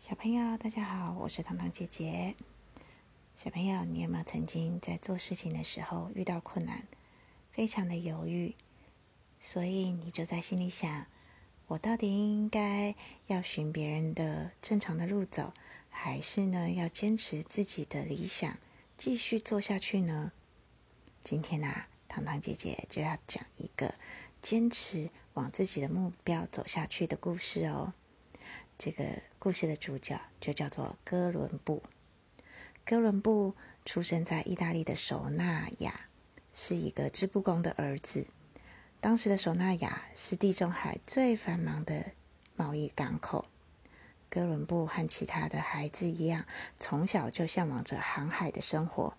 小朋友，大家好，我是糖糖姐姐。小朋友，你有没有曾经在做事情的时候遇到困难，非常的犹豫，所以你就在心里想：我到底应该要寻别人的正常的路走，还是呢要坚持自己的理想，继续做下去呢？今天啊，糖糖姐姐就要讲一个坚持往自己的目标走下去的故事哦。这个故事的主角就叫做哥伦布。哥伦布出生在意大利的首纳亚，是一个织布工的儿子。当时的首纳亚是地中海最繁忙的贸易港口。哥伦布和其他的孩子一样，从小就向往着航海的生活。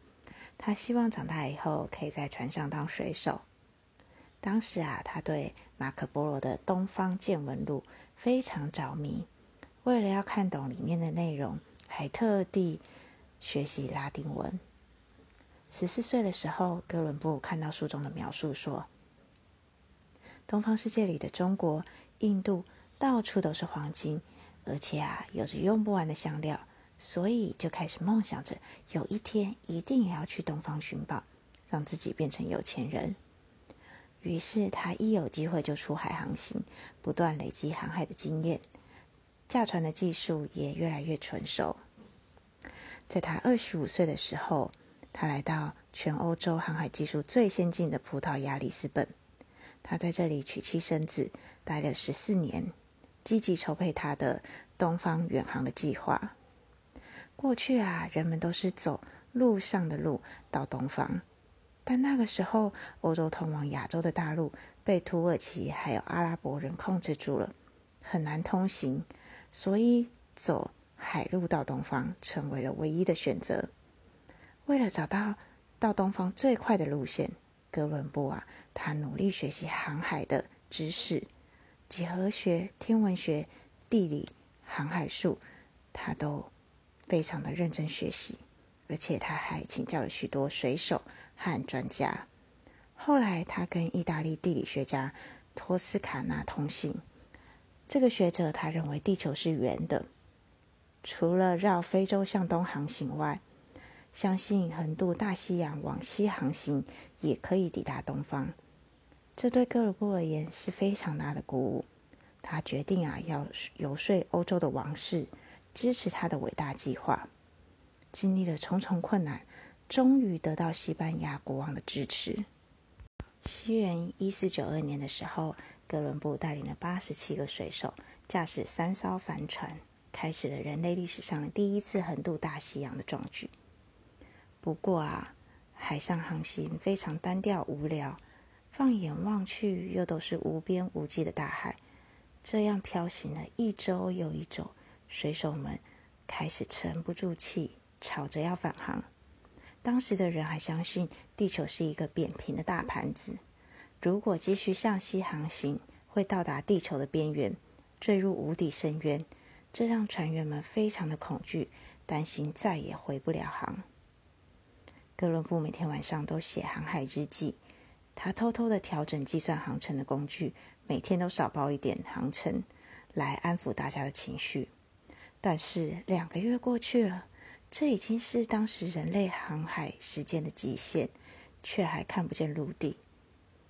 他希望长大以后可以在船上当水手。当时啊，他对马可波罗的《东方见闻录》非常着迷。为了要看懂里面的内容，还特地学习拉丁文。十四岁的时候，哥伦布看到书中的描述说：“东方世界里的中国、印度到处都是黄金，而且啊，有着用不完的香料，所以就开始梦想着有一天一定也要去东方寻宝，让自己变成有钱人。”于是他一有机会就出海航行，不断累积航海的经验。驾船的技术也越来越纯熟。在他二十五岁的时候，他来到全欧洲航海技术最先进的葡萄牙里斯本。他在这里娶妻生子，待了十四年，积极筹备他的东方远航的计划。过去啊，人们都是走陆上的路到东方，但那个时候，欧洲通往亚洲的大陆被土耳其还有阿拉伯人控制住了，很难通行。所以，走海路到东方成为了唯一的选择。为了找到到东方最快的路线，哥伦布啊，他努力学习航海的知识，几何学、天文学、地理、航海术，他都非常的认真学习。而且，他还请教了许多水手和专家。后来，他跟意大利地理学家托斯卡纳通信。这个学者他认为地球是圆的，除了绕非洲向东航行外，相信横渡大西洋往西航行也可以抵达东方。这对哥伦布而言是非常大的鼓舞。他决定啊，要游说欧洲的王室支持他的伟大计划。经历了重重困难，终于得到西班牙国王的支持。西元一四九二年的时候。哥伦布带领了八十七个水手，驾驶三艘帆船，开始了人类历史上第一次横渡大西洋的壮举。不过啊，海上航行非常单调无聊，放眼望去又都是无边无际的大海。这样漂行了一周又一周，水手们开始沉不住气，吵着要返航。当时的人还相信地球是一个扁平的大盘子。如果继续向西航行，会到达地球的边缘，坠入无底深渊。这让船员们非常的恐惧，担心再也回不了航。哥伦布每天晚上都写航海日记，他偷偷的调整计算航程的工具，每天都少报一点航程，来安抚大家的情绪。但是两个月过去了，这已经是当时人类航海时间的极限，却还看不见陆地。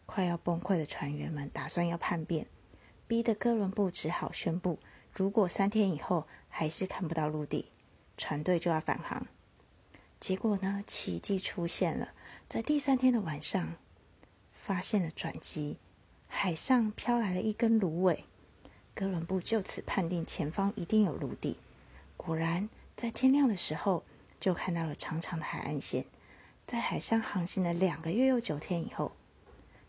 快要崩溃的船员们打算要叛变，逼得哥伦布只好宣布：如果三天以后还是看不到陆地，船队就要返航。结果呢，奇迹出现了，在第三天的晚上，发现了转机，海上飘来了一根芦苇。哥伦布就此判定前方一定有陆地。果然，在天亮的时候，就看到了长长的海岸线。在海上航行了两个月又九天以后。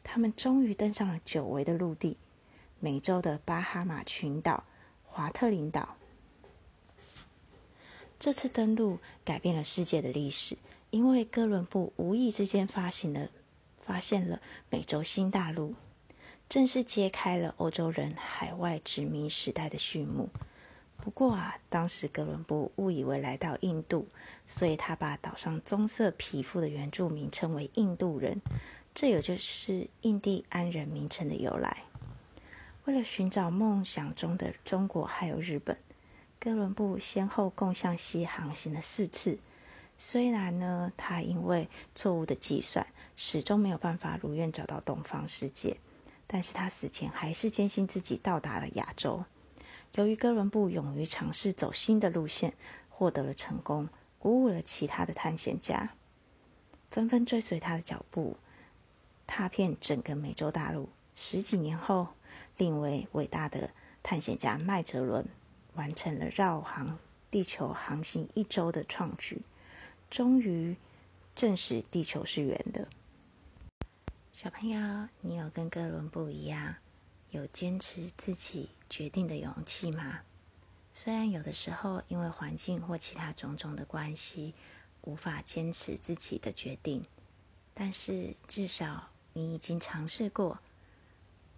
他们终于登上了久违的陆地——美洲的巴哈马群岛、华特林岛。这次登陆改变了世界的历史，因为哥伦布无意之间发现了发现了美洲新大陆，正式揭开了欧洲人海外殖民时代的序幕。不过啊，当时哥伦布误以为来到印度，所以他把岛上棕色皮肤的原住民称为印度人。这也就是印第安人名称的由来。为了寻找梦想中的中国还有日本，哥伦布先后共向西航行了四次。虽然呢，他因为错误的计算，始终没有办法如愿找到东方世界，但是他死前还是坚信自己到达了亚洲。由于哥伦布勇于尝试走新的路线，获得了成功，鼓舞了其他的探险家，纷纷追随他的脚步，踏遍整个美洲大陆。十几年后，另一位伟大的探险家麦哲伦完成了绕航地球航行一周的创举。终于证实地球是圆的。小朋友，你有跟哥伦布一样有坚持自己决定的勇气吗？虽然有的时候因为环境或其他种种的关系无法坚持自己的决定，但是至少你已经尝试过、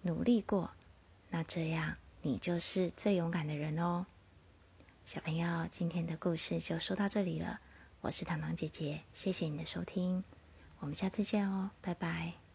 努力过，那这样你就是最勇敢的人哦。小朋友，今天的故事就说到这里了。我是糖糖姐姐，谢谢你的收听，我们下次见哦，拜拜。